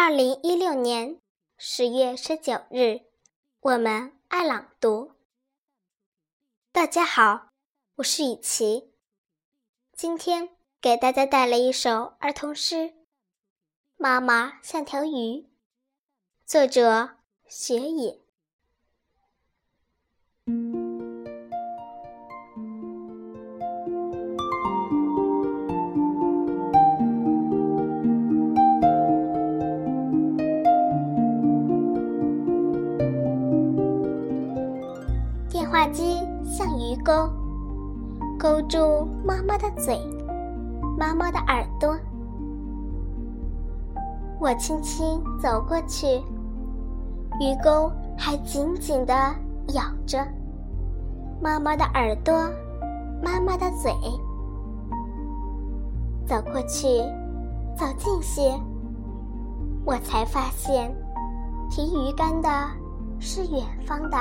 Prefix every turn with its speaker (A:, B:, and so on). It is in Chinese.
A: 二零一六年十月十九日，我们爱朗读。大家好，我是雨琪，今天给大家带来一首儿童诗《妈妈像条鱼》，作者雪野。话机像鱼钩，勾住妈妈的嘴，妈妈的耳朵。我轻轻走过去，鱼钩还紧紧地咬着妈妈的耳朵，妈妈的嘴。走过去，走近些，我才发现，提鱼竿的是远方的。